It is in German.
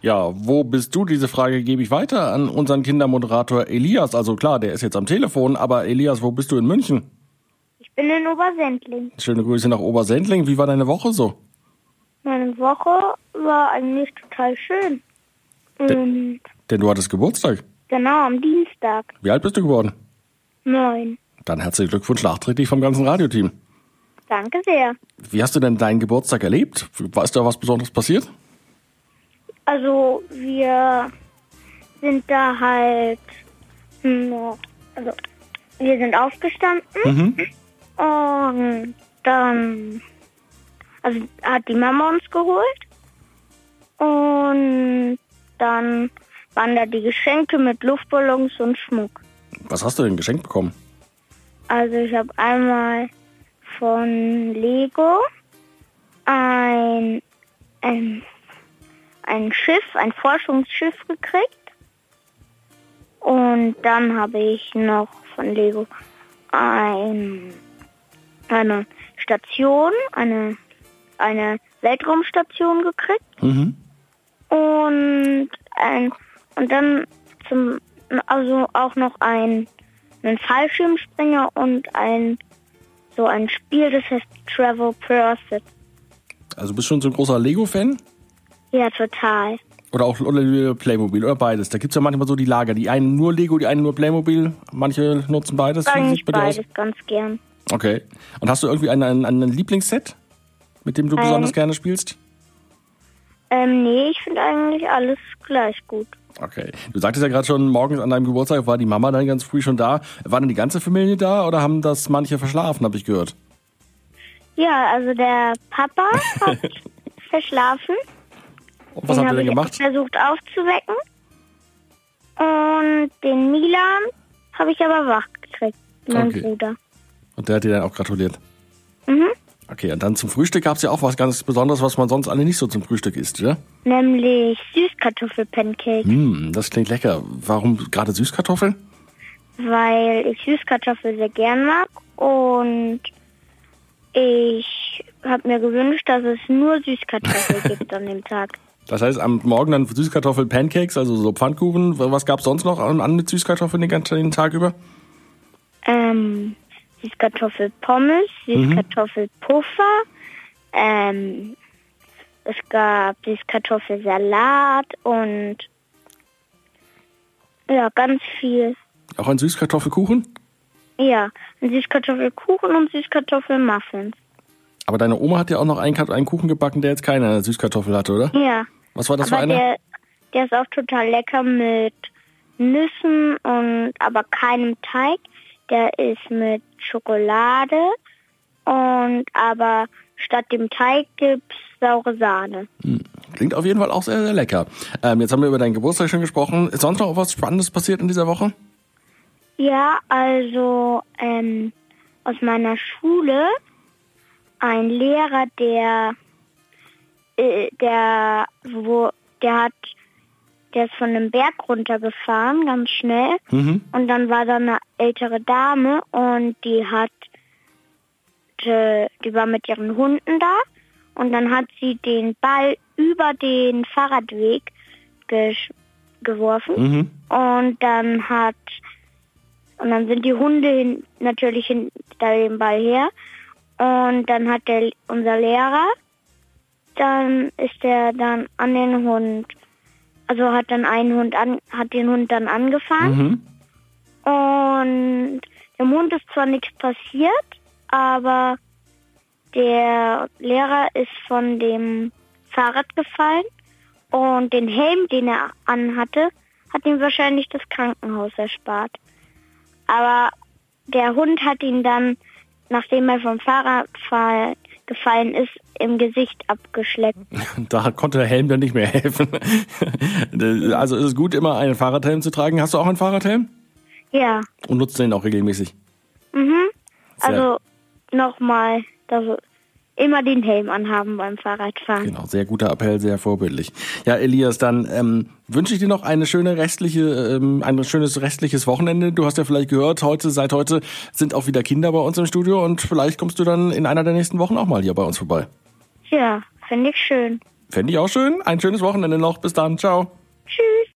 Ja, wo bist du? Diese Frage gebe ich weiter an unseren Kindermoderator Elias. Also klar, der ist jetzt am Telefon, aber Elias, wo bist du in München? Ich bin in Obersendling. Schöne Grüße nach Obersendling. Wie war deine Woche so? Meine Woche war eigentlich total schön. Und Denn du hattest Geburtstag. genau am Dienstag. Wie alt bist du geworden? Neun. Dann herzlichen Glückwunsch nachträglich vom ganzen Radioteam. Danke sehr. Wie hast du denn deinen Geburtstag erlebt? Weißt du, was Besonderes passiert? Also wir sind da halt, hm, also wir sind aufgestanden Mhm. und dann, also hat die Mama uns geholt und dann waren da die Geschenke mit Luftballons und Schmuck. Was hast du denn geschenkt bekommen? Also ich habe einmal von Lego ein, ein, ein Schiff, ein Forschungsschiff gekriegt. Und dann habe ich noch von Lego ein, eine Station, eine, eine Weltraumstation gekriegt. Mhm. Und ein, und dann zum, also auch noch ein, einen Fallschirmspringer und ein, so ein Spiel, das heißt Travel Pursuit. Also bist du schon so ein großer Lego-Fan? Ja, total. Oder auch oder Playmobil oder beides? Da gibt's ja manchmal so die Lager. Die einen nur Lego, die einen nur Playmobil. Manche nutzen beides. Eigentlich sieht's bei dir aus? beides ganz gern. Okay. Und hast du irgendwie einen, einen, einen Lieblingsset, mit dem du Ähm. besonders gerne spielst? Ähm, nee, ich finde eigentlich alles gleich gut. Okay. Du sagtest ja gerade schon, morgens an deinem Geburtstag war die Mama dann ganz früh schon da. War denn die ganze Familie da oder haben das manche verschlafen, habe ich gehört? Ja, also der Papa hat verschlafen. Und was den habt ihr denn ich gemacht? versucht aufzuwecken. Und den Milan habe ich aber wach gekriegt, mein Okay. Bruder. Und der hat dir dann auch gratuliert. Mhm. Okay, und dann zum Frühstück gab's ja auch was ganz Besonderes, was man sonst alle nicht so zum Frühstück isst, ja? Nämlich Süßkartoffelpancake, Hm, das klingt lecker. Warum gerade Süßkartoffeln? weil ich Süßkartoffel sehr gern mag und ich habe mir gewünscht, dass es nur Süßkartoffel gibt an dem Tag. Das heißt, am Morgen dann Süßkartoffel-Pancakes, also so Pfannkuchen. Was gab's sonst noch an, an mit Süßkartoffeln den ganzen Tag über? Ähm, Süßkartoffelpommes, Süßkartoffelpuffer, ähm, es gab Süßkartoffelsalat und ja, ganz viel. Auch ein Süßkartoffelkuchen? Ja, ein Süßkartoffelkuchen und Süßkartoffelmuffins. Aber deine Oma hat ja auch noch einen, einen Kuchen gebacken, der jetzt keine Süßkartoffel hatte, oder? Ja, Was war das für aber einer? der, der ist auch total lecker mit Nüssen und aber keinem Teig. Der ist mit Schokolade und aber statt dem Teig gibt's saure Sahne. Klingt auf jeden Fall auch sehr, sehr lecker. Ähm, jetzt haben wir über deinen Geburtstag schon gesprochen. Ist sonst noch was Spannendes passiert in dieser Woche? Ja, also ähm, aus meiner Schule ein Lehrer, der der wo der hat der ist von einem Berg runtergefahren, ganz schnell. Mhm. Und dann war da eine ältere Dame und die hat äh, die war mit ihren Hunden da und dann hat sie den Ball über den Fahrradweg gesch- geworfen Mhm. und dann hat und dann sind die Hunde hin, natürlich hinter dem Ball her und dann hat der unser Lehrer dann ist er dann an den Hund also hat dann einen Hund an hat den Hund dann angefangen Mhm. und dem Hund ist zwar nichts passiert, aber der Lehrer ist von dem Fahrrad gefallen und den Helm, den er anhatte, hat ihm wahrscheinlich das Krankenhaus erspart. Aber der Hund hat ihn dann, nachdem er vom Fahrrad fall, gefallen ist, im Gesicht abgeschleppt. Da konnte der Helm dann nicht mehr helfen. also ist es gut, immer einen Fahrradhelm zu tragen. Hast du auch einen Fahrradhelm? Ja, Und nutzt den auch regelmäßig? mhm. Sehr- Also nochmal, dass immer den Helm anhaben beim Fahrradfahren. Genau, sehr guter Appell, sehr vorbildlich. Ja, Elias, dann ähm, wünsche ich dir noch eine schöne restliche, ähm, ein schönes restliches Wochenende. Du hast ja vielleicht gehört, heute, seit heute sind auch wieder Kinder bei uns im Studio und vielleicht kommst du dann in einer der nächsten Wochen auch mal hier bei uns vorbei. Ja, finde ich schön. Fände ich auch schön. Ein schönes Wochenende noch. Bis dann. Ciao.